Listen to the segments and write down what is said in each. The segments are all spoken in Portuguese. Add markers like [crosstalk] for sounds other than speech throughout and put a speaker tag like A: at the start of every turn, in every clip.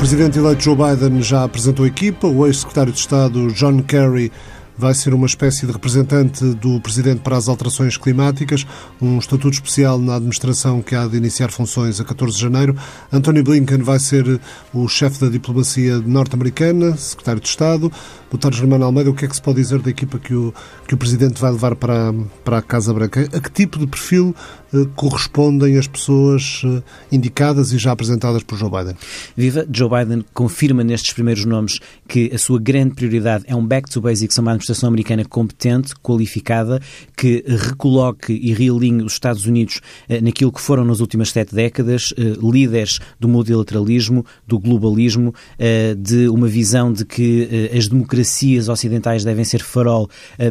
A: presidente eleito Joe Biden já apresentou a equipa. O ex-secretário de Estado John Kerry vai ser uma espécie de representante do Presidente para as alterações climáticas, um estatuto especial na administração que há de iniciar funções a 14 de janeiro. Anthony Blinken vai ser o chefe da diplomacia norte-americana, secretário de Estado. Doutor Germano Almeida, o que é que se pode dizer da equipa que o, que o Presidente vai levar para, para a Casa Branca? A que tipo de perfil eh, correspondem as pessoas eh, indicadas e já apresentadas por Joe Biden?
B: Viva, Joe Biden confirma nestes primeiros nomes que a sua grande prioridade é um back to basics, uma administração americana competente, qualificada, que recoloque e realinhe os Estados Unidos eh, naquilo que foram nas últimas sete décadas, líderes do multilateralismo, do globalismo, de uma visão de que as democracias ocidentais devem ser farol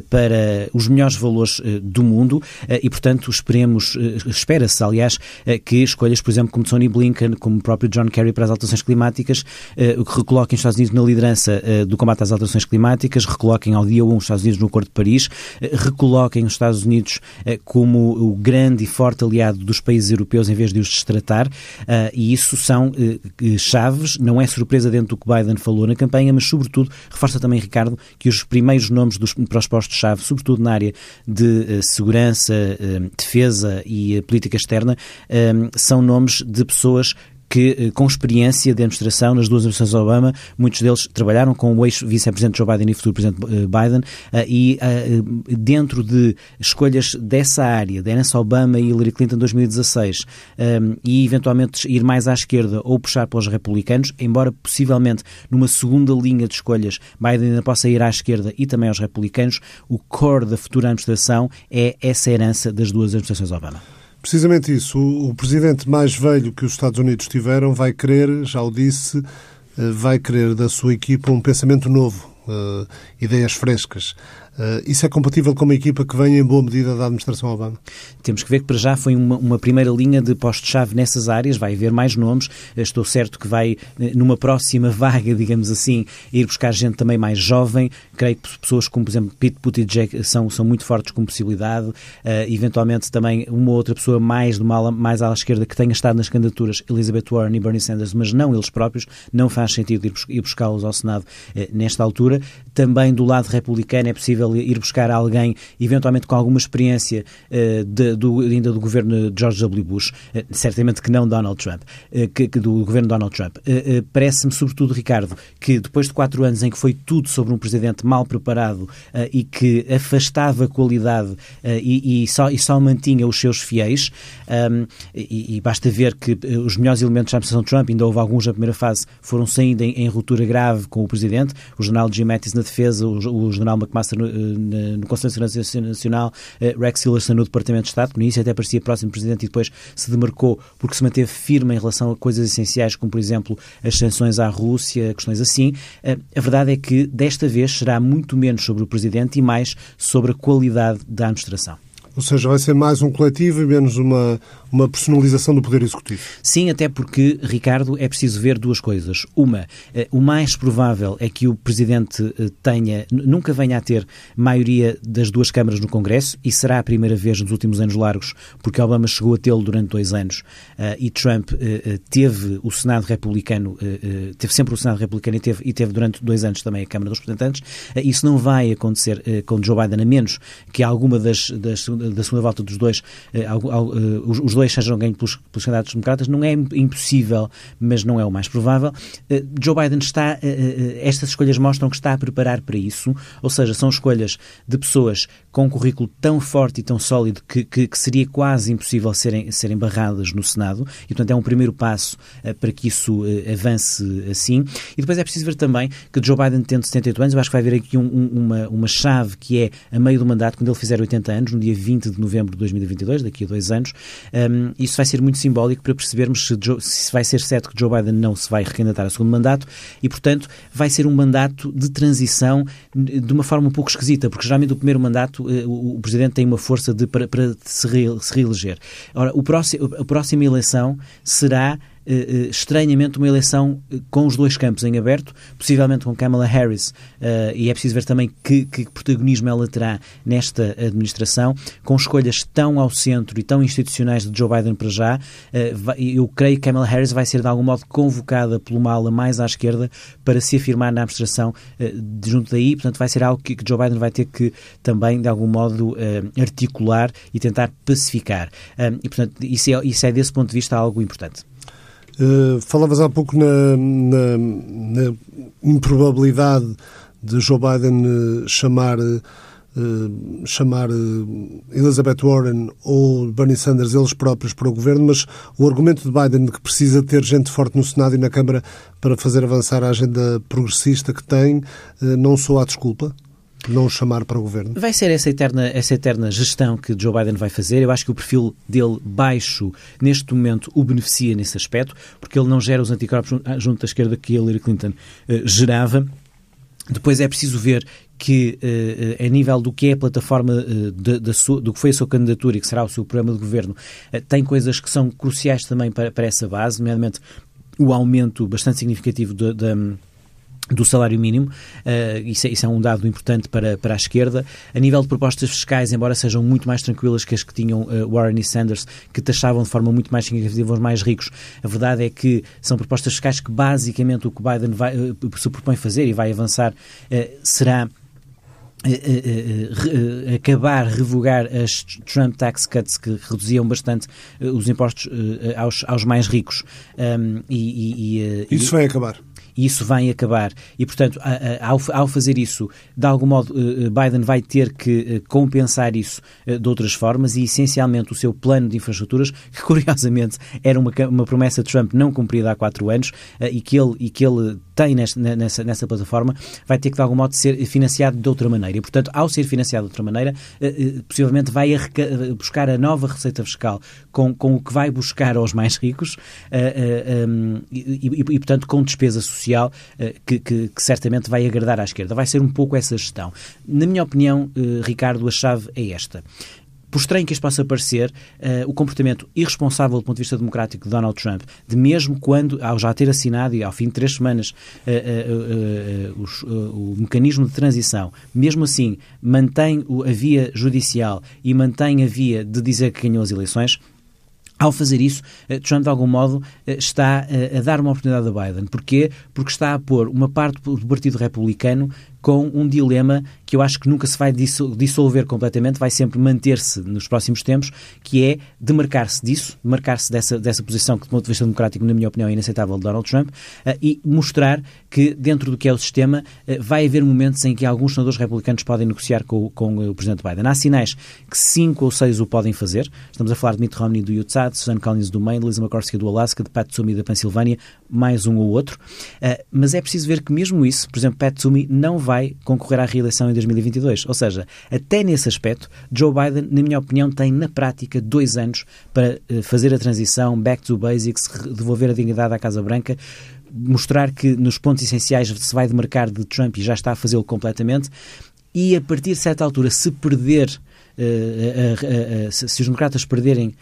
B: para os melhores valores do mundo. E, portanto, esperemos espera-se, aliás, eh, que escolhas, por exemplo, como Tony Blinken, como o próprio John Kerry para as alterações climáticas, eh, o que recoloquem os Estados Unidos na liderança eh, do combate às alterações climáticas, recoloquem ao dia 1 os Estados Unidos no Acordo de Paris, recoloquem os Estados Unidos como o grande e forte aliado dos países europeus em vez de os destratar, e isso são chaves, não é surpresa dentro do que Biden falou na campanha, mas sobretudo, reforça também, Ricardo, que os primeiros nomes dos, para os postos-chave, sobretudo na área de segurança, defesa e política externa são nomes de pessoas que, eh, com experiência de administração nas duas administrações Obama, muitos deles trabalharam com o ex-vice-presidente Joe Biden e futuro presidente eh, Biden, eh, e dentro de escolhas dessa área, de Nancy Obama e Hillary Clinton em 2016, e eventualmente ir mais à esquerda ou puxar pelos republicanos, embora possivelmente numa segunda linha de escolhas Biden ainda possa ir à esquerda e também aos republicanos, o core da futura administração é essa herança das duas administrações Obama.
A: Precisamente isso. O, o presidente mais velho que os Estados Unidos tiveram vai querer, já o disse, eh, vai querer da sua equipa um pensamento novo, uh, ideias frescas. Uh, isso é compatível com uma equipa que vem em boa medida da administração Obama?
B: Temos que ver que para já foi uma, uma primeira linha de postos-chave nessas áreas, vai haver mais nomes. Estou certo que vai, numa próxima [laughs] vaga, digamos assim, ir buscar gente também mais jovem. Creio que pessoas como, por exemplo, Pete Buttigieg são, são muito fortes como possibilidade. Uh, eventualmente também uma outra pessoa mais, de uma mais à esquerda que tenha estado nas candidaturas, Elizabeth Warren e Bernie Sanders, mas não eles próprios. Não faz sentido ir, ir buscá-los ao Senado uh, nesta altura. Também do lado republicano é possível ir buscar alguém, eventualmente com alguma experiência uh, de, do, ainda do governo de George W. Bush, uh, certamente que não Donald Trump, uh, que, que, do governo Donald Trump. Parece-me, sobretudo, Ricardo, que depois de quatro anos em que foi tudo sobre um presidente mal preparado e que afastava a qualidade e, e, só, e só mantinha os seus fiéis, um, e, e, basta ver que os melhores elementos da administração Trump, ainda houve alguns na primeira fase, foram saindo em, em ruptura grave com o presidente, o general Jim Mattis na defesa, o, o general McMaster no, Conselho de Segurança Nacional, eh, Rex Tillerson no Departamento de Estado, que no início até parecia próximo presidente e depois se demarcou porque se manteve firme em relação a coisas essenciais, como por exemplo as sanções à Rússia, questões assim. Eh, a verdade é que desta vez será muito menos sobre o presidente e mais sobre a qualidade da administração.
A: Ou seja, vai ser mais um coletivo e menos uma, uma personalização do Poder Executivo.
B: Sim, até porque, Ricardo, é preciso ver duas coisas. Uma, eh, o mais provável é que o Presidente eh, tenha, nunca venha a ter maioria das duas câmaras no Congresso, e será a primeira vez nos últimos anos largos, porque Obama chegou a tê-lo durante dois anos eh, e Trump teve o Senado republicano, teve sempre o Senado republicano e teve, e teve durante dois anos também a Câmara dos Representantes. Isso não vai acontecer com Joe Biden, a menos que alguma das, das da segunda volta dos dois, os dois sejam ganhos pelos, pelos candidatos democratas, não é impossível, mas não é o mais provável. Uh, Joe Biden está, estas escolhas mostram que está a preparar para isso, ou seja, são escolhas de pessoas com um currículo tão forte e tão sólido que, que, que seria quase impossível serem, serem barradas no Senado, e portanto é um primeiro passo para que isso avance assim. E depois é preciso ver também que Joe Biden, tendo 78 anos, eu acho que vai haver aqui um, um, uma, uma chave que é a meio do mandato, quando ele fizer 80 anos, no dia 20 de novembro de 2022, daqui a dois anos, um, isso vai ser muito simbólico para percebermos se, Joe, se, vai ser certo que Joe Biden não se vai recandidatar a segundo mandato e, portanto, vai ser um mandato de transição de uma forma um pouco esquisita, porque geralmente o primeiro mandato eh, o, Presidente tem uma força de, para, para se reeleger. Ora, o próximo, a próxima eleição será estranhamente uma eleição com os dois campos em aberto, possivelmente com Kamala Harris, e é preciso ver também que, que protagonismo ela terá nesta administração, com escolhas tão ao centro e tão institucionais de Joe Biden para já. Eu creio que Kamala Harris vai ser de algum modo convocada pelo ala mais à esquerda para se afirmar na administração junto daí, portanto vai ser algo que Joe Biden vai ter que também, de algum modo, articular e tentar pacificar. e, portanto, isso é, isso é desse ponto de vista algo importante.
A: Uh, falavas há pouco na, na, na, improbabilidade de Joe Biden uh, chamar, uh, chamar Elizabeth Warren ou Bernie Sanders eles próprios para o governo, mas o argumento de Biden de que precisa ter gente forte no Senado e na Câmara para fazer avançar a agenda progressista que tem não soa a desculpa? Não chamar para o governo?
B: Vai ser essa eterna, essa eterna gestão que Joe Biden vai fazer. Eu acho que o perfil dele baixo, neste momento, o beneficia nesse aspecto, porque ele não gera os anticorpos junto da esquerda que Hillary Clinton uh, gerava. Depois é preciso ver que, uh, a nível do que é a plataforma de, de sua, do que foi a sua candidatura e que será o seu programa de governo, tem coisas que são cruciais também para, para essa base, nomeadamente o aumento bastante significativo da do salário mínimo, uh, isso, é, isso, é, um dado importante para, para a esquerda. A nível de propostas fiscais, embora sejam muito mais tranquilas que as que tinham uh, Warren e Sanders, que taxavam de forma muito mais significativa os mais ricos, a verdade é que são propostas fiscais que basicamente o que Biden vai, uh, se propõe fazer e vai avançar será acabar, revogar as Trump tax cuts que reduziam bastante os impostos aos, aos mais ricos. Um,
A: e, e, e, Isso vai acabar
B: e isso vai acabar. E, portanto, ao, fazer isso, de algum modo, eh, eh, Biden vai ter que eh, compensar isso de outras formas e, essencialmente, o seu plano de infraestruturas, [laughs] que curiosamente era uma, uma promessa de Trump não cumprida há quatro anos e que ele, e que ele tem nesta, nessa, nessa plataforma, vai ter que, de algum modo, ser financiado de outra maneira. E, portanto, ao ser financiado de outra maneira, possivelmente vai buscar a nova receita fiscal com, com o que vai buscar aos mais ricos e, e, e portanto, com despesa social eh, que, que, que, certamente vai agradar à esquerda. Vai ser um pouco essa gestão. Na minha opinião, eh, Ricardo, a chave é esta por estranho que isto possa parecer, uh, o comportamento irresponsável do ponto de vista democrático de Donald Trump, de mesmo quando, ao já ter assinado e ao fim de três semanas uh, uh, os, o mecanismo de transição, mesmo assim mantém a via judicial e mantém a via de dizer que ganhou as eleições, ao fazer isso, Trump, de algum modo, está a dar uma oportunidade a Biden. Porquê? Porque está a pôr uma parte do Partido Republicano com um dilema que eu acho que nunca se vai dissolver completamente, vai sempre manter-se nos próximos tempos, que é demarcar-se disso, demarcar-se dessa, dessa posição que, do ponto de vista democrático, na minha opinião, é inaceitável de Donald Trump, uh, e mostrar que, dentro do que é o sistema, uh, vai haver momentos em que alguns senadores republicanos podem negociar com, com o Presidente Biden. Há sinais que cinco ou seis o podem fazer. Estamos a falar de Mitt Romney do Utah, de Susan Collins do Maine, Lisa McCorsky do Alaska, de Pat Toomey da Pensilvânia, mais um ou outro. Uh, mas é preciso ver que, mesmo isso, por exemplo, Pat Toomey não vai concorrer à reeleição em 2022. Ou seja, até nesse aspecto, Joe Biden, na minha opinião, tem na prática dois anos para eh, fazer a transição back to basics, devolver a dignidade à Casa Branca, mostrar que nos pontos essenciais se vai demarcar de Trump e já está a fazê-lo completamente. E a partir de certa altura, se perder Uh, uh, uh, se, os democratas perderem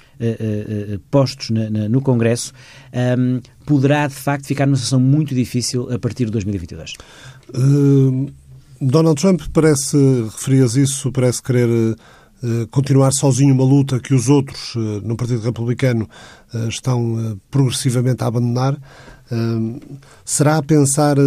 B: postos na, na, no Congresso, um, poderá de facto ficar numa situação muito difícil a partir de 2022.
A: Donald Trump parece, referias isso, parece querer uh, continuar sozinho uma luta que os outros uh, no Partido Republicano uh, estão progressivamente a abandonar. será a pensar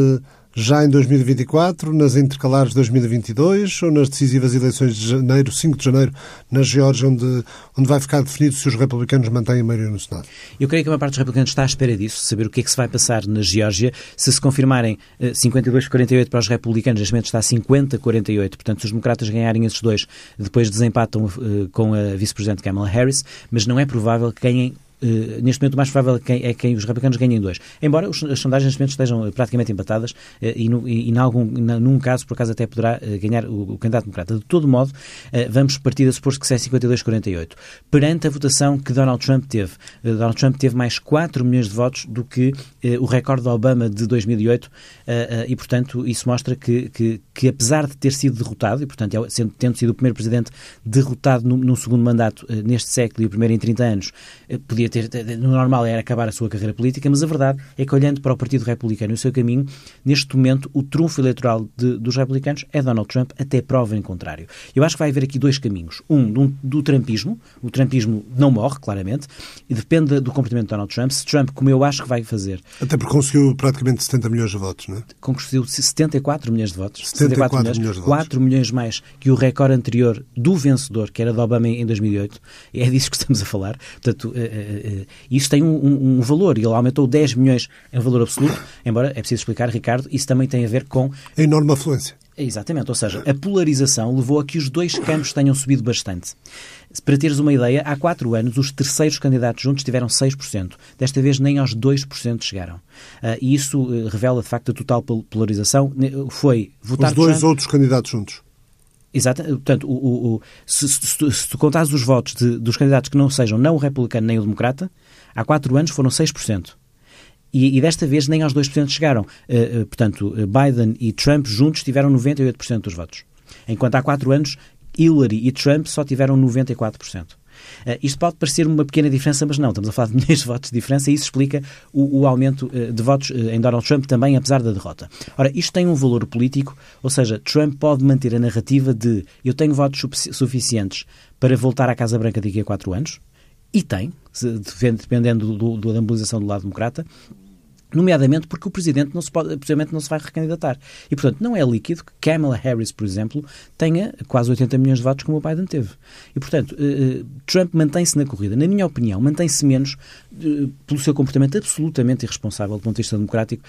A: já em 2024, nas intercalares de 2022 ou nas decisivas eleições de janeiro, 5 de janeiro, na Geórgia, onde, onde vai ficar definido se os republicanos mantêm a maioria no Senado?
B: Eu creio que uma parte dos republicanos está à espera disso, saber o que é que se vai passar na Geórgia. Se se confirmarem 52-48 para os republicanos, neste momento está 50-48, portanto, se os democratas ganharem esses dois, depois desempatam uh, com a vice-presidente Kamala Harris, mas não é provável que ganhem Uh, neste momento o mais provável é que, é que os republicanos ganhem dois. Embora os, as sondagens neste momento estejam praticamente empatadas uh, e, no, e, e algum, num caso, por acaso, até poderá uh, ganhar o, o, candidato democrata. De todo modo, vamos partir da suposto que se é 52-48. Perante a votação que Donald Trump teve, Donald Trump teve mais 4 milhões de votos do que o recorde de Obama de 2008 e, portanto, isso mostra que, que, que, apesar de ter sido derrotado, e, portanto, é sendo, tendo sido o primeiro presidente derrotado num, num segundo mandato neste século e o primeiro em 30 anos, podia ter, no normal era acabar a sua carreira política, mas a verdade é que olhando para o Partido Republicano e o seu caminho, neste momento o trunfo eleitoral de, dos republicanos é Donald Trump, até prova em contrário. Eu acho que vai haver aqui dois caminhos. Um, do, do trumpismo, o trumpismo não morre, claramente, e depende do comportamento de Donald Trump. Se Trump, como eu acho que vai fazer...
A: Até porque conseguiu praticamente 70 milhões de votos, não é?
B: Conseguiu 74 milhões de votos.
A: 74, 74 milhões, milhões de votos.
B: 4 milhões mais que o recorde anterior do vencedor, que era de Obama em 2008. É disso que estamos a falar. Portanto, uh, uh, isso tem um, um, um, valor e ele aumentou 10 milhões em valor absoluto, embora é preciso explicar, Ricardo, isso também tem a ver com...
A: A enorme afluência.
B: Exatamente, ou seja, a polarização levou a que os dois campos tenham subido bastante. Para teres uma ideia, há quatro anos os terceiros candidatos juntos tiveram 6%. Desta vez nem aos 2% chegaram. Uh, e isso uh, revela, de facto, a total polarização. Foi votar
A: Os dois
B: Trump...
A: outros candidatos juntos.
B: Exato. Portanto, o, o, o, se, se, se tu contares os votos de, dos candidatos que não sejam não o republicano nem o democrata, há quatro anos foram 6%. E, e desta vez nem aos 2% chegaram. Uh, uh, portanto, Biden e Trump juntos tiveram 98% dos votos. Enquanto há quatro anos, Hillary e Trump só tiveram 94%. Uh, isto pode parecer uma pequena diferença, mas não, estamos a falar de [laughs] milhões de votos de diferença e isso explica o, o aumento uh, de votos uh, em Donald Trump também, apesar da derrota. Ora, isto tem um valor político, ou seja, Trump pode manter a narrativa de eu tenho votos suficientes para voltar à Casa Branca daqui a quatro anos, e tem, dependendo do, do, da mobilização do lado democrata, nomeadamente porque o Presidente não se pode, possivelmente não se vai recandidatar. E, portanto, não é líquido que Kamala Harris, por exemplo, tenha quase 80 milhões de votos como o Biden teve. E, portanto, uh, Trump mantém-se na corrida. Na minha opinião, mantém-se menos uh, pelo seu comportamento absolutamente irresponsável do ponto de vista democrático,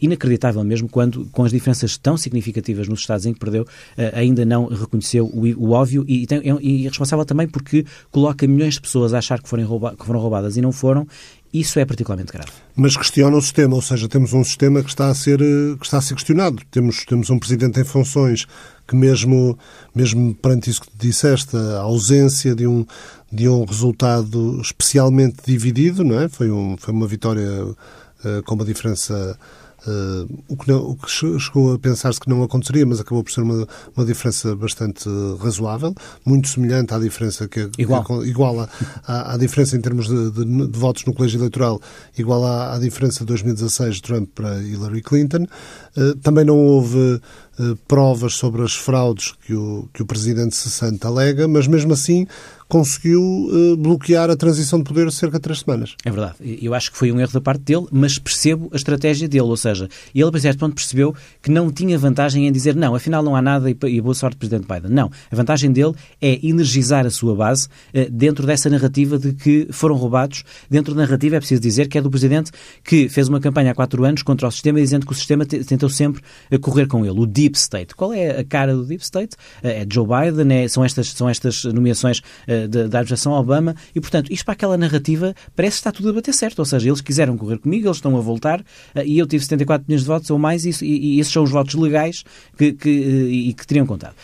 B: inacreditável mesmo, quando, com as diferenças tão significativas nos Estados em que perdeu, ainda não reconheceu o, óbvio e, tem, e, e responsável também porque coloca milhões de pessoas a achar que foram roubadas e não foram isso é particularmente grave.
A: Mas questiona o sistema, ou seja, temos um sistema que está a ser, eh, que está a ser questionado. Temos, temos um presidente em funções que mesmo, mesmo perante isso que disseste, a ausência de um, de um resultado especialmente dividido, não é? Foi, um, foi uma vitória uh, com uma diferença Uh, o, que não, o, que chegou a pensar-se que não aconteceria, mas acabou por ser uma, uma diferença bastante razoável, muito semelhante à diferença que,
B: igual,
A: que, igual à, à, diferença em termos de, de, de, votos no colégio eleitoral, igual à, à diferença de 2016 de Trump para Hillary Clinton. Uh, também não houve uh, provas sobre as fraudes que o, que o presidente cessante alega, mas mesmo assim conseguiu uh, bloquear a transição de poder cerca de três semanas.
B: É verdade. Eu acho que foi um erro da parte dele, mas percebo a estratégia dele. Ou seja, ele, a certo ponto, percebeu que não tinha vantagem em dizer não, afinal não há nada e, boa sorte, Presidente Biden. Não. A vantagem dele é energizar a sua base uh, dentro dessa narrativa de que foram roubados. Dentro da narrativa, é preciso dizer que é do Presidente que fez uma campanha há quatro anos contra o sistema, dizendo que o sistema tentou sempre uh, correr com ele. O Deep State. Qual é a cara do Deep State? é Joe Biden, é, são, estas, são estas nomeações da, da administração Obama e, portanto, isto para aquela narrativa parece que está tudo a bater certo. Ou seja, eles quiseram correr comigo, eles estão a voltar uh, e eu tive 74 milhões de votos ou mais e, e, e esses são os votos legais que, que, uh, e que teriam contado.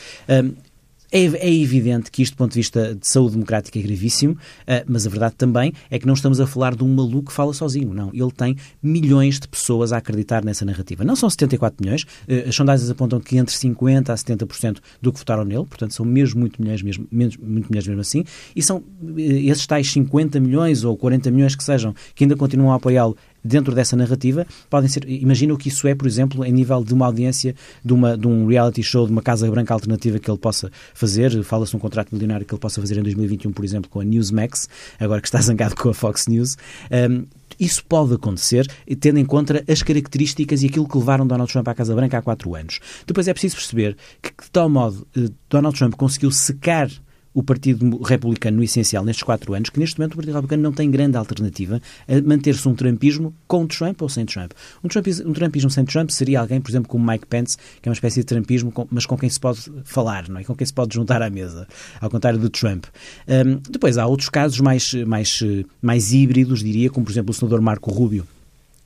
B: É, é, evidente que isto, do ponto de vista de saúde democrática, é gravíssimo, uh, mas a verdade também é que não estamos a falar de um maluco que fala sozinho. Não. Ele tem milhões de pessoas a acreditar nessa narrativa. Não são 74 milhões. Uh, as sondagens apontam que entre 50% a 70% do que votaram nele, portanto, são mesmo muito milhões mesmo, menos, muito milhões mesmo assim. E são uh, esses tais 50 milhões ou 40 milhões que sejam, que ainda continuam a apoiá-lo dentro dessa narrativa, podem ser. Imagina o que isso é, por exemplo, em nível de uma audiência de, uma, de um reality show, de uma Casa Branca alternativa que ele possa fazer. Fala-se um contrato milionário que ele possa fazer em 2021, por exemplo, com a Newsmax, agora que está [laughs] zangado com a Fox News. Um, isso pode acontecer, tendo em conta as características e aquilo que levaram Donald Trump à Casa Branca há quatro anos. Depois é preciso perceber que, de tal modo, eh, Donald Trump conseguiu secar o Partido Republicano, no essencial, nestes quatro anos, que neste momento o Partido Republicano não tem grande alternativa a manter-se um Trumpismo com Trump ou sem Trump. Um, Trumpismo, um Trumpismo sem Trump seria alguém, por exemplo, como Mike Pence, que é uma espécie de Trumpismo, mas com quem se pode falar, não é? com quem se pode juntar à mesa, ao contrário do Trump. Um, depois há outros casos mais, mais, mais híbridos, diria, como por exemplo o senador Marco Rubio,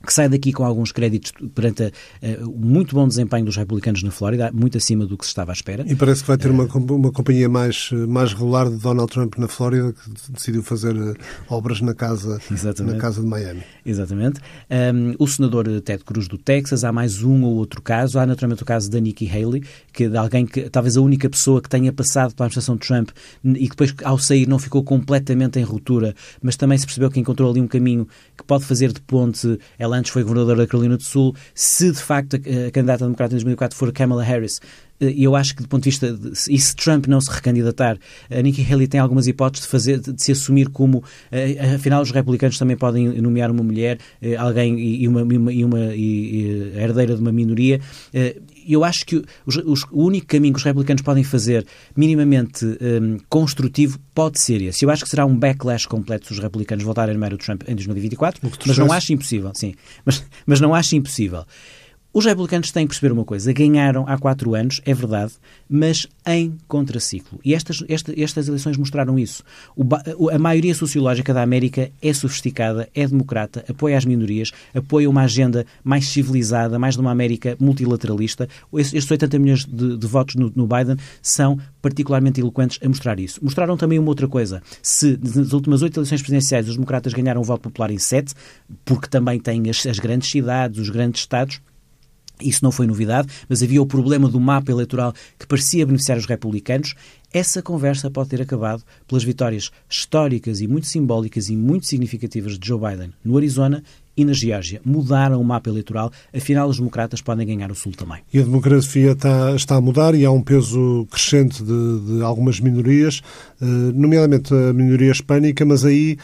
B: que sai daqui com alguns créditos perante o muito bom desempenho dos republicanos na Flórida, muito acima do que se estava à espera.
A: E parece que vai ter uma, uma companhia mais, mais regular de Donald Trump na Flórida, que decidiu fazer eh, obras na casa, [laughs] na casa de Miami.
B: Exatamente. Um, o senador Ted Cruz do Texas, há mais um ou outro caso. Há naturalmente o caso da Nikki Haley, que é de alguém que talvez a única pessoa que tenha passado pela administração de Trump e que depois, ao sair, não ficou completamente em ruptura, mas também se percebeu que encontrou ali um caminho que pode fazer de ponte. Ela antes foi governadora da Carolina do Sul. Se de facto a, candidata democrata em 2004 for Kamala Harris, e eu acho que, do ponto de vista, de, e se Trump não se recandidatar, a Nikki Haley tem algumas hipóteses de, fazer, de, se assumir como, uh, afinal, os republicanos também podem nomear uma mulher, alguém e uma, e uma e, e, herdeira de uma minoria. Uh, eu acho que os, os, o único caminho que os republicanos podem fazer, minimamente um, construtivo, pode ser esse. Eu acho que será um backlash completo se os republicanos voltarem a nomear o Trump em 2024, mas não acho impossível, sim. Mas, mas não acho impossível. Os republicanos têm que perceber uma coisa. Ganharam há quatro anos, é verdade, mas em contraciclo. E estas, esta, estas eleições mostraram isso. O, a maioria sociológica da América é sofisticada, é democrata, apoia as minorias, apoia uma agenda mais civilizada, mais de uma América multilateralista. Estes 80 milhões de, de votos no, no, Biden são particularmente eloquentes a mostrar isso. Mostraram também uma outra coisa. Se nas últimas oito eleições presidenciais os democratas ganharam o voto popular em sete, porque também têm as, as grandes cidades, os grandes estados, isso não foi novidade, mas havia o problema do mapa eleitoral que parecia beneficiar os republicanos. Essa conversa pode ter acabado pelas vitórias históricas e muito simbólicas e muito significativas de Joe Biden no Arizona e na Geórgia. Mudaram o mapa eleitoral, afinal os democratas podem ganhar o Sul também.
A: E a democracia está, está a mudar e há um peso crescente de, de algumas minorias, eh, nomeadamente a minoria hispânica, mas aí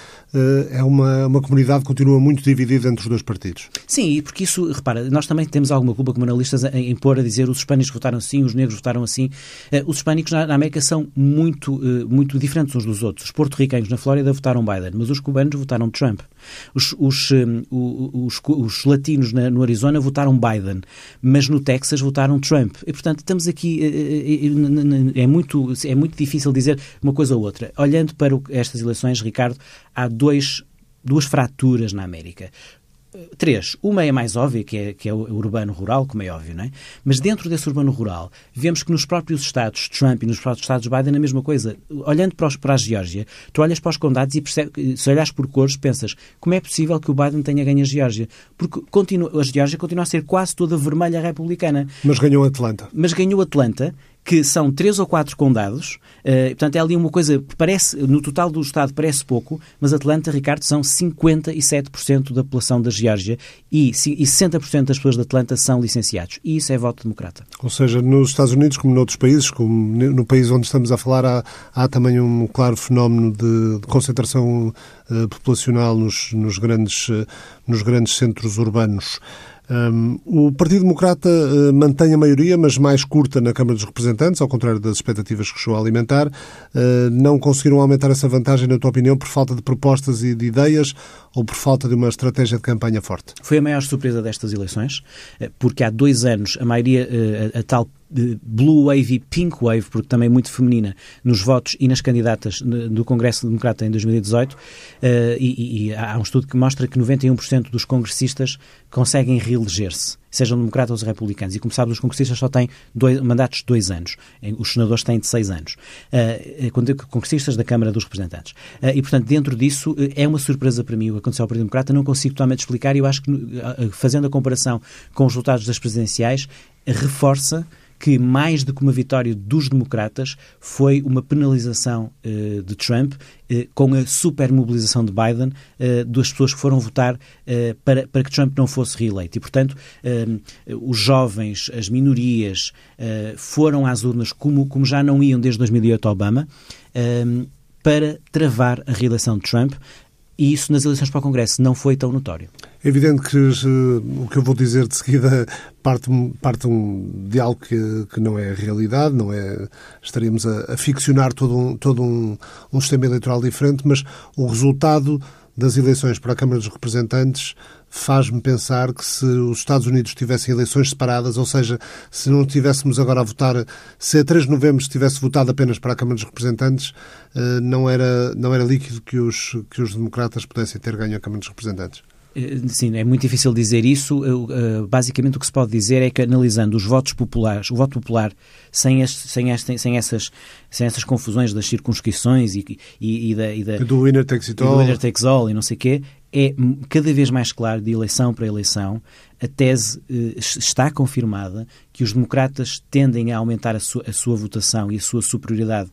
A: é uma, uma comunidade que continua muito dividida entre os dois partidos.
B: Sim, porque isso, repara, nós também temos alguma culpa como analistas em, pôr a dizer os hispânicos votaram assim, os negros votaram assim. Eh, os hispânicos na, na América são muito, muito diferentes uns dos outros. Os porto-ricanos na Flórida votaram Biden, mas os cubanos votaram Trump. Os, os, os, os latinos na, no Arizona votaram Biden, mas no Texas votaram Trump. E, portanto, estamos aqui. É, é muito, é muito difícil dizer uma coisa ou outra. Olhando para estas eleições, Ricardo, há dois, duas fraturas na América. Três. Uma é mais óbvia, que é, que é o urbano-rural, como é óbvio, não é? Mas dentro desse urbano-rural, vemos que nos próprios Estados Trump e nos próprios Estados Biden é a mesma coisa. Olhando para, os, para a Geórgia, tu olhas para os condados e percebe, se olhas por cores, pensas como é possível que o Biden tenha ganho a Geórgia? Porque continua, a Geórgia continua a ser quase toda vermelha republicana.
A: Mas ganhou Atlanta.
B: Mas ganhou Atlanta que são três ou quatro condados, uh, portanto é ali uma coisa que parece, no total do Estado parece pouco, mas Atlanta, Ricardo, são 57% da população da Geórgia e, e 60% das pessoas de Atlanta são licenciados. E isso é voto democrata.
A: Ou seja, nos Estados Unidos, como noutros países, como no país onde estamos a falar, há, há também um claro fenómeno de, de concentração uh, populacional nos, nos, grandes, uh, nos grandes centros urbanos. O Partido Democrata uh, mantém a maioria, mas mais curta na Câmara dos Representantes, ao contrário das expectativas que chegou a alimentar. Uh, não conseguiram aumentar essa vantagem, na tua opinião, por falta de propostas e de ideias ou por falta de uma estratégia de campanha forte?
B: Foi a maior surpresa destas eleições, eh, porque há dois anos a maioria, a tal blue wave e pink wave, porque também muito feminina, nos votos e nas candidatas do Congresso Democrata em 2018. Uh, e, e, há um estudo que mostra que 91% dos congressistas conseguem reeleger-se, sejam democratas ou republicanos. E como sabes, os congressistas só têm dois, mandatos de dois anos, os senadores têm de seis anos. Uh, quando congressistas da Câmara dos Representantes. Uh, e, portanto, dentro disso, é uma surpresa para mim o que aconteceu ao Partido Democrata. Não consigo totalmente explicar e eu acho que, fazendo a comparação com os resultados das presidenciais, reforça que, mais do que uma vitória dos democratas, foi uma penalização uh, de Trump uh, com a supermobilização de Biden uh, das pessoas que foram votar para, para que Trump não fosse reeleito. E, portanto, os jovens, as minorias, foram às urnas como, como já não iam desde 2008 Obama para travar a reeleição de Trump e isso nas eleições para o Congresso não foi tão notório.
A: É evidente que uh, o que eu vou dizer de seguida parte, parte um, de algo que, que não é realidade, não é estaríamos a, a ficcionar todo, um, todo um, um sistema eleitoral diferente, mas o resultado das eleições para a Câmara dos Representantes faz-me pensar que se os Estados Unidos tivessem eleições separadas, ou seja, se não tivéssemos agora a votar, se a 3 de novembro se tivesse votado apenas para a Câmara dos Representantes, eh, não era, não era líquido que os, que os democratas pudessem ter ganho a Câmara dos Representantes.
B: Sim, é muito difícil dizer isso. Basicamente, o que se pode dizer é que, analisando os votos populares, o voto popular, sem, este, sem, este, sem, essas, sem essas confusões das circunscrições e, e, e da, e da,
A: do winner takes it
B: all. do winner takes all e não sei o quê, é cada vez mais claro, de eleição para eleição, a tese eh, está confirmada que os democratas tendem a aumentar a sua, a sua votação e a sua superioridade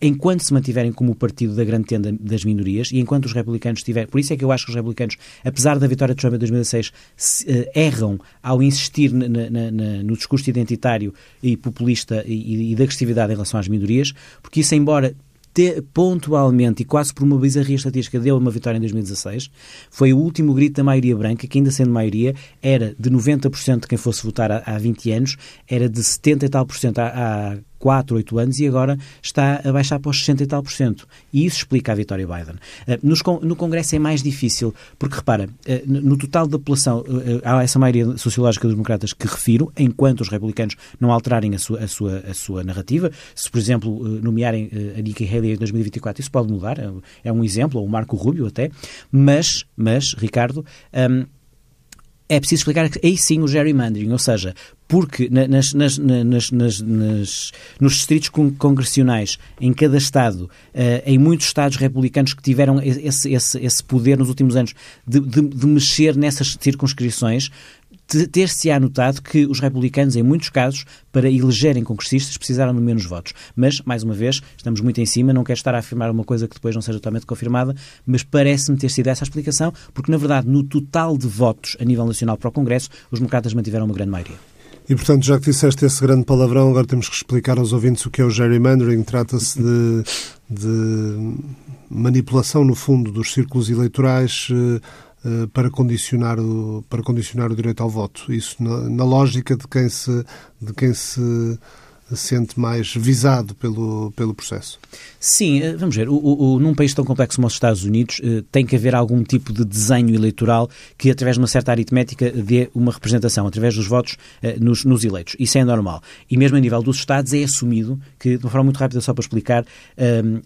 B: enquanto se mantiverem como o partido da grande tenda das minorias e enquanto os republicanos tiverem. Por isso é que eu acho que os republicanos, apesar da vitória de Trump em 2006, se, uh, erram ao insistir na, na, na, no discurso identitário e populista e, e da agressividade em relação às minorias, porque isso, embora te, pontualmente e quase por uma bizarria estatística deu uma vitória em 2016. Foi o último grito da maioria branca, que ainda sendo maioria, era de 90% de quem fosse votar há, há 20 anos, era de 70 e tal por cento há 4, 8 anos e agora está a baixar para os 60 e tal por cento. E isso explica a vitória Biden. Eh, no Congresso é mais difícil, porque repara, eh, no total da população, eh, há essa maioria sociológica dos democratas que refiro, enquanto os republicanos não alterarem a sua, a sua, a sua narrativa. Se, por exemplo, nomearem a Nikki Haley em 2024, isso pode mudar, é um exemplo, ou o Marco Rubio até, mas, mas Ricardo, um, é preciso explicar que aí sim o gerrymandering, ou seja, porque nas, nas, nas, nos distritos congressionais em cada Estado, uh, em muitos Estados republicanos que tiveram esse, esse, esse poder nos últimos anos de, de, de mexer nessas circunscrições, ter-se-á notado que os republicanos, em muitos casos, para elegerem congressistas, precisaram de menos votos. Mas, mais uma vez, estamos muito em cima, não quero estar a afirmar uma coisa que depois não seja totalmente confirmada, mas parece-me ter sido essa a explicação, porque, na verdade, no total de votos a nível nacional para o Congresso, os democratas mantiveram uma grande maioria.
A: E, portanto, já que disseste esse grande palavrão, agora temos que explicar aos ouvintes o que é o gerrymandering. Trata-se de, de manipulação, no fundo, dos círculos eleitorais eh, para condicionar o, para condicionar o direito ao voto. Isso na, na lógica de quem se, de quem se sente mais visado pelo, pelo processo.
B: Sim, eh, vamos ver. O, o, num país tão complexo como os Estados Unidos, eh, tem que haver algum tipo de desenho eleitoral que, através de uma certa aritmética, dê uma representação, através dos votos nos, nos eleitos. Isso é normal. E mesmo a nível dos Estados, é assumido que, de uma forma muito rápida, só para explicar,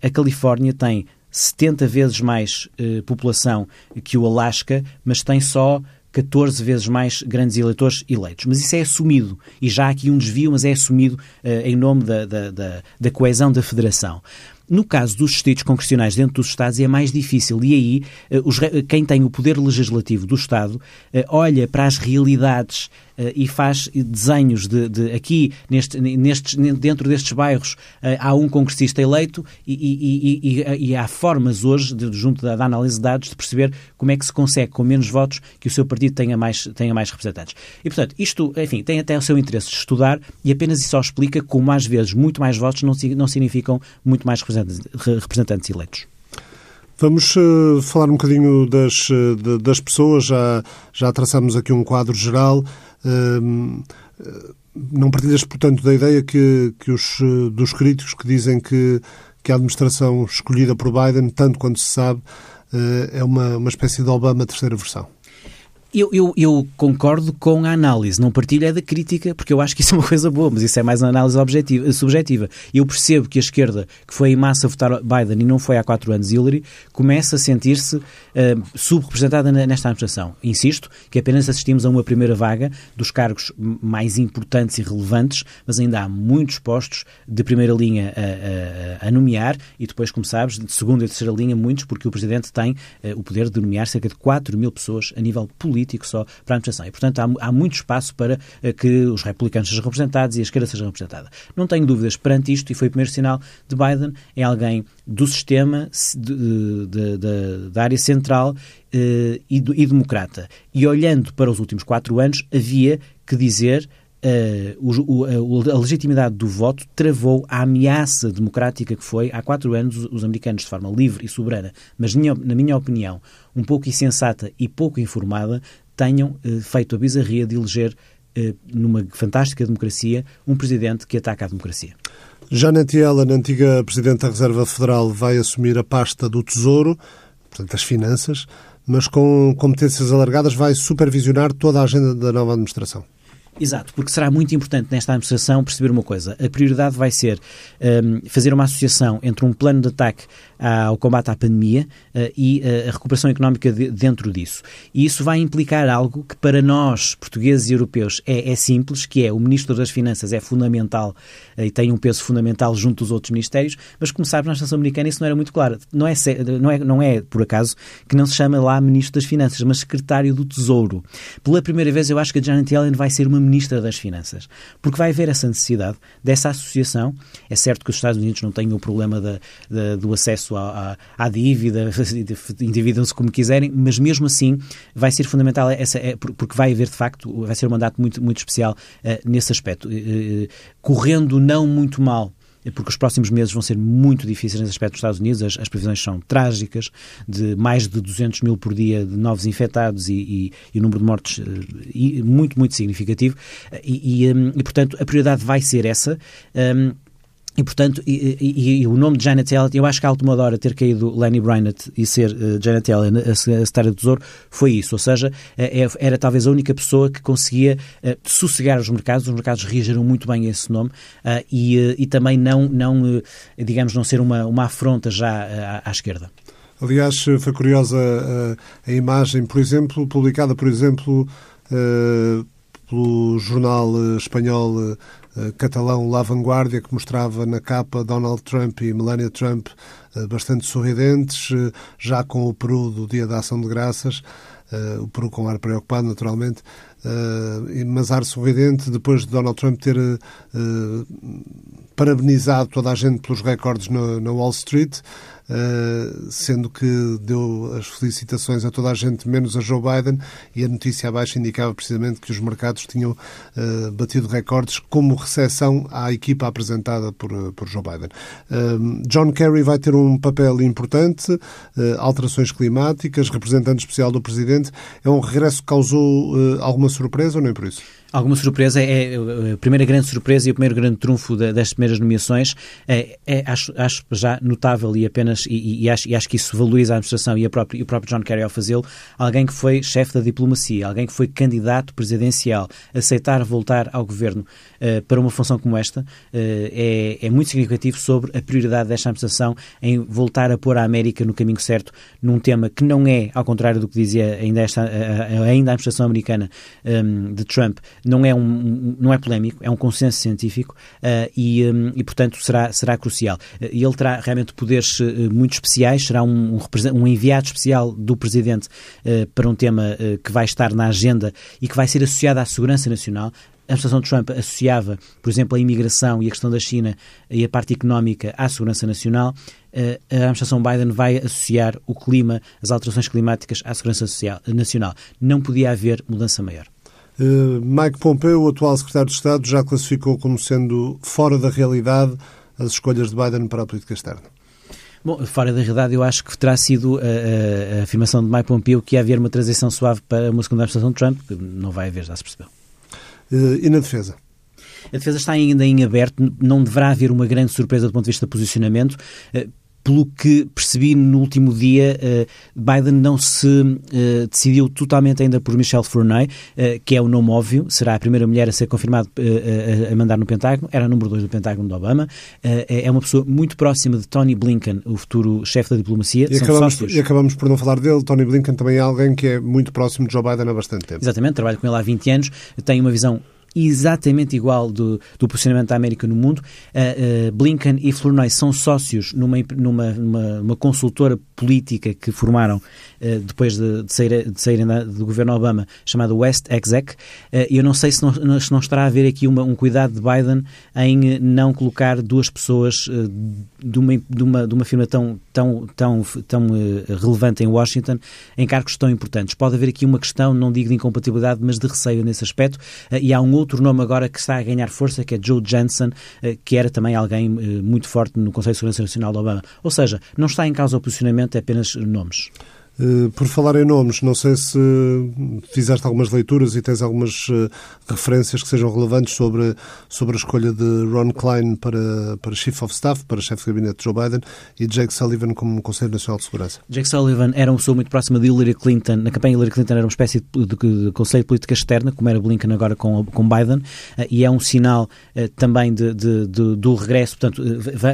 B: a Califórnia tem 70 vezes mais eh, população que o Alasca, mas tem só 14 vezes mais grandes eleitores eleitos. Mas isso é assumido. E já há aqui um desvio, mas é assumido eh, em nome da, da, da, da coesão da federação. No caso dos distritos congressionais dentro dos Estados é mais difícil e aí eh, os, quem tem o poder legislativo do Estado eh, olha para as realidades e faz desenhos de, de aqui, neste, nestes, dentro destes bairros, uh, há um congressista eleito e, e, e, e há formas hoje, de, junto da, da, análise de dados, de perceber como é que se consegue, com menos votos, que o seu partido tenha mais, tenha mais representantes. E, portanto, isto, enfim, tem até o seu interesse de estudar e apenas isso só explica como, às vezes, muito mais votos não, não significam muito mais representantes, representantes eleitos.
A: Vamos uh, falar um bocadinho das, uh, das pessoas, já, já traçamos aqui um quadro geral. Uh, não partilhas, portanto, da ideia que, que os, dos críticos que dizem que, que a administração escolhida por Biden, tanto quanto se sabe, é uma, uma espécie de Obama terceira versão?
B: Eu, eu, eu, concordo com a análise, não partilho é da crítica, porque eu acho que isso é uma coisa boa, mas isso é mais uma análise objetiva, subjetiva. Eu percebo que a esquerda, que foi em massa votar Biden e não foi há quatro anos Hillary, começa a sentir-se uh, subrepresentada nesta administração. Insisto que apenas assistimos a uma primeira vaga dos cargos mais importantes e relevantes, mas ainda há muitos postos de primeira linha a, a, a nomear e depois, como sabes, de segunda e terceira linha, muitos, porque o Presidente tem uh, o poder de nomear cerca de 4 mil pessoas a nível político político só para a administração. E, portanto, há, há muito espaço para uh, que os republicanos sejam representados e a esquerda seja representada. Não tenho dúvidas perante isto, e foi o primeiro sinal de Biden, é alguém do sistema, de, de, de, da área central uh, e, e democrata. E olhando para os últimos quatro anos, havia que dizer O, o, a legitimidade do voto travou a ameaça democrática que foi, há quatro anos, os americanos, de forma livre e soberana, mas, na minha opinião, um pouco insensata e pouco informada, tenham uh, feito a bizarria de eleger, numa fantástica democracia, um presidente que ataca a democracia.
A: Janet Yellen, antiga Presidente da Reserva Federal, vai assumir a pasta do Tesouro, portanto, as finanças, mas com competências alargadas vai supervisionar toda a agenda da nova administração.
B: Exato, porque será muito importante nesta administração perceber uma coisa. A prioridade vai ser um, fazer uma associação entre um plano de ataque ao combate à pandemia uh, e uh, a recuperação económica de, dentro disso. E isso vai implicar algo que para nós, portugueses e europeus, é, é simples, que é o Ministro das Finanças é fundamental uh, e tem um peso fundamental junto dos outros ministérios, mas como sabe, na Estação Americana isso não era muito claro. Não é, não, é, não é, por acaso, que não se chama lá Ministro das Finanças, mas Secretário do Tesouro. Pela primeira vez eu acho que a Janet Yellen vai ser uma Ministra das Finanças, porque vai haver essa necessidade dessa associação. É certo que os Estados Unidos não têm o problema do acesso à, à, à dívida, [laughs] endividam-se como quiserem, mas mesmo assim vai ser fundamental essa, é, porque vai haver de facto, vai ser um mandato muito, muito especial uh, nesse aspecto. Uh, correndo não muito mal porque os próximos meses vão ser muito difíceis nesse aspecto dos Estados Unidos. As, as, previsões são trágicas, de mais de 200 mil por dia de novos infectados e, e, e o número de mortes e, muito, muito significativo. E, e, portanto, a prioridade vai ser essa. Um, e, portanto, e, e, e, o nome de Janet Yellen, eu acho que a última hora ter caído Lenny Brynett e ser uh, Janet Yellen a, a secretária do Tesouro foi isso. Ou seja, é, era talvez a única pessoa que conseguia uh, sossegar os mercados. Os mercados reagiram muito bem a esse nome uh, e, e também não, não digamos, não ser uma, uma afronta já à, à esquerda.
A: Aliás, foi curiosa a, imagem, por exemplo, publicada, por exemplo, pelo jornal espanhol eh, catalão La Vanguardia, que mostrava na capa Donald Trump e Melania Trump eh, bastante sorridentes, eh, já com o Peru do Dia da Ação de Graças, o Peru com ar preocupado, naturalmente, mas ar sorridente, depois de Donald Trump ter parabenizado toda a gente pelos recordes na Wall Street. Eh, sendo que deu as felicitações a toda a gente, menos a Joe Biden, e a notícia abaixo indicava precisamente que os mercados tinham uh, batido recordes como recepção à equipa apresentada por, eh, por Joe Biden. John Kerry vai ter um papel importante, alterações climáticas, representante especial do Presidente. É um regresso que causou alguma surpresa ou nem por isso?
B: Alguma surpresa, é, é a primeira grande surpresa e o primeiro grande trunfo das primeiras nomeações. É, é acho, acho, já notável e apenas, e, e, acho, e acho que isso valoriza a administração e, a própria, e o próprio John Kerry ao fazê-lo, alguém que foi chefe da diplomacia, alguém que foi candidato presidencial, aceitar voltar ao governo uh, para uma função como esta uh, é, é muito significativo sobre a prioridade desta administração em voltar a pôr a América no caminho certo num tema que não é, ao contrário do que dizia ainda, esta, ainda a administração americana ehm, de Trump, não é, um, não é polémico, é um consenso científico uh, e, um, e, portanto, será, será crucial. Uh, ele terá realmente poderes uh, muito especiais, será um, um, enviado especial do Presidente para um tema que vai estar na agenda e que vai ser associado à segurança nacional. A administração de Trump associava, por exemplo, a imigração e a questão da China e a parte económica à segurança nacional. A administração Biden vai associar o clima, as alterações climáticas à segurança social, nacional. Não podia haver mudança maior.
A: Eh, Mike Pompeo, o atual secretário de Estado, já classificou como sendo fora da realidade as escolhas de Biden para a política externa.
B: Bom, fora da realidade, eu acho que terá sido a, a, a afirmação de Mike Pompeo que ia haver uma transição suave para uma segunda administração de Trump, que não vai haver, já se percebeu.
A: E na defesa?
B: A defesa está ainda em aberto, não deverá haver uma grande surpresa do ponto de vista de posicionamento. Eh, pelo que percebi no último dia, uh, Biden não se uh, decidiu totalmente ainda por Michelle Fournier, uh, que é o nome óbvio, será a primeira mulher a ser confirmada a mandar no Pentágono, era a número 2 do Pentágono de Obama, é uma pessoa muito próxima de Tony Blinken, o futuro chefe da diplomacia.
A: E acabamos, e acabamos, por não falar dele, Tony Blinken também é alguém que é muito próximo de Joe Biden há bastante tempo.
B: Exatamente, trabalho com ele há 20 anos, tem uma visão exatamente igual do, do posicionamento da América no mundo. Uh, uh, Blinken e Flournoy são sócios numa, numa, numa, numa consultora política que formaram uh, depois de, de, sair, de saírem do governo Obama, chamada West Exec. E eu não sei se não, se não estará a haver aqui uma, um cuidado de Biden em não colocar duas pessoas de, uma, de, uma, de uma firma tão, tão, tão, tão relevante em Washington em cargos tão importantes. Pode haver aqui uma questão, não digo de incompatibilidade, mas de receio nesse aspecto. E há um outro nome agora que está a ganhar força, que é Joe Johnson, eh, que era também alguém eh, muito forte no Conselho de Segurança Nacional de Obama. Ou seja, não está em causa o posicionamento, apenas nomes.
A: Eh, por falar em nomes, não sei se fizeste algumas leituras e tens algumas eh, referências que sejam relevantes sobre, sobre a escolha de Ron Klein para, para Chief of Staff, para chefe de gabinete de Joe Biden e Jake Sullivan como Conselho Nacional de Segurança.
B: Jake Sullivan era uma pessoa muito próxima de Hillary Clinton. Na campanha Hillary Clinton era uma espécie de, de, de Conselho de Política Externa, como era Blinken agora com, com Biden, e é um sinal também de, de, do regresso. Portanto,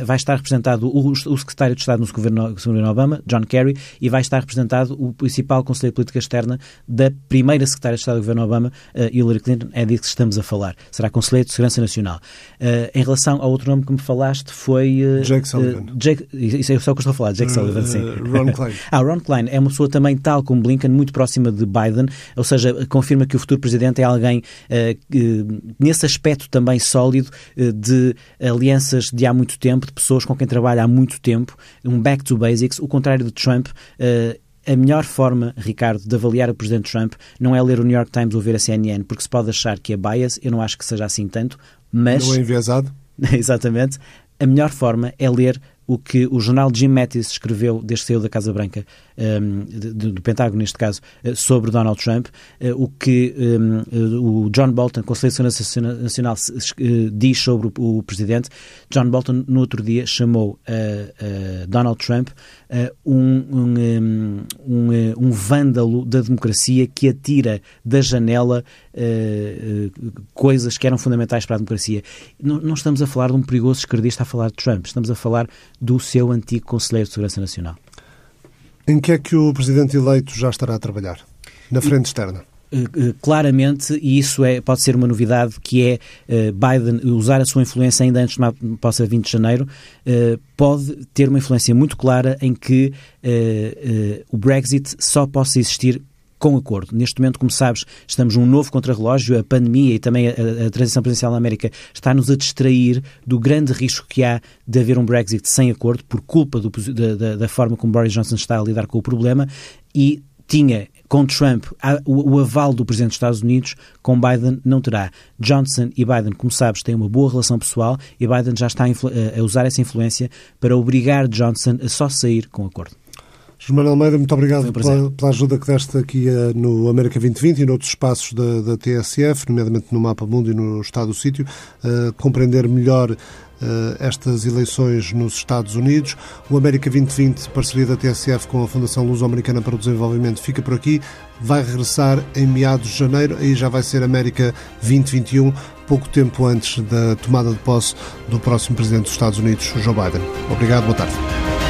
B: vai, estar representado o, o secretário de Estado no governo, governo Obama, John Kerry, e vai estar representado o principal conselheiro de política externa da primeira secretária de Estado do governo Obama, uh, Hillary Clinton, é disso que estamos a falar. Será conselheiro de segurança nacional. Uh, em relação ao outro nome que me falaste foi...
A: Uh, Jake Sullivan.
B: Jake, isso é só o que eu estou a falar, Jake Sullivan, sim.
A: Ron [laughs] Klein.
B: ah, Ron Klein é uma pessoa também, tal como Blinken, muito próxima de Biden, ou seja, confirma que o futuro presidente é alguém nesse aspecto também sólido de alianças de há muito tempo, de pessoas com quem trabalha há muito tempo, um back to basics, o contrário de Trump, a melhor forma, Ricardo, de avaliar o Presidente Trump não é ler o New York Times ou ver a CNN, porque se pode achar que é bias, eu não acho que seja assim tanto, mas...
A: Não é enviesado? [laughs]
B: Exatamente. A melhor forma é ler o que o jornal Jim Mattis escreveu desde que saiu da Casa Branca, um, do, Pentágono neste caso, uh, sobre Donald Trump, uh, o que um, uh, o John Bolton, Segurança Nacional, diz sobre o, Presidente. John Bolton, no outro dia, chamou Donald Trump um, um, um, um, vândalo da democracia que atira da janela coisas que eram fundamentais para a democracia. Não, não estamos a falar de um perigoso esquerdista a falar de Trump, estamos a falar do seu antigo Conselheiro de Segurança Nacional.
A: Em que é que o Presidente eleito já estará a trabalhar? Na frente externa?
B: Eh, eh, claramente, e isso é, pode ser uma novidade, que é uh, Biden usar a sua influência ainda antes de possa 20 de janeiro, pode ter uma influência muito clara em que o Brexit só possa existir com acordo. Neste momento, como sabes, estamos num novo contrarrelógio, a pandemia e também a, a, transição presidencial na América está-nos a distrair do grande risco que há de haver um Brexit sem acordo por culpa do, da, da, forma como Boris Johnson está a lidar com o problema e tinha com Trump o, aval do Presidente dos Estados Unidos, com Biden não terá. Johnson e Biden, como sabes, têm uma boa relação pessoal e Biden já está a usar essa influência para obrigar Johnson a só sair com acordo.
A: José Almeida, muito obrigado pela, pela, ajuda que deste aqui uh, no América 2020 e noutros espaços da, da TSF, nomeadamente no Mapa Mundo e no Estado do Sítio, uh, compreender melhor uh, estas eleições nos Estados Unidos. O América 2020, parceria da TSF com a Fundação Luso-Americana para o Desenvolvimento, fica por aqui. Vai regressar em meados de janeiro, aí já vai ser América 2021, pouco tempo antes da tomada de posse do próximo Presidente dos Estados Unidos, Joe Biden. Obrigado, boa tarde.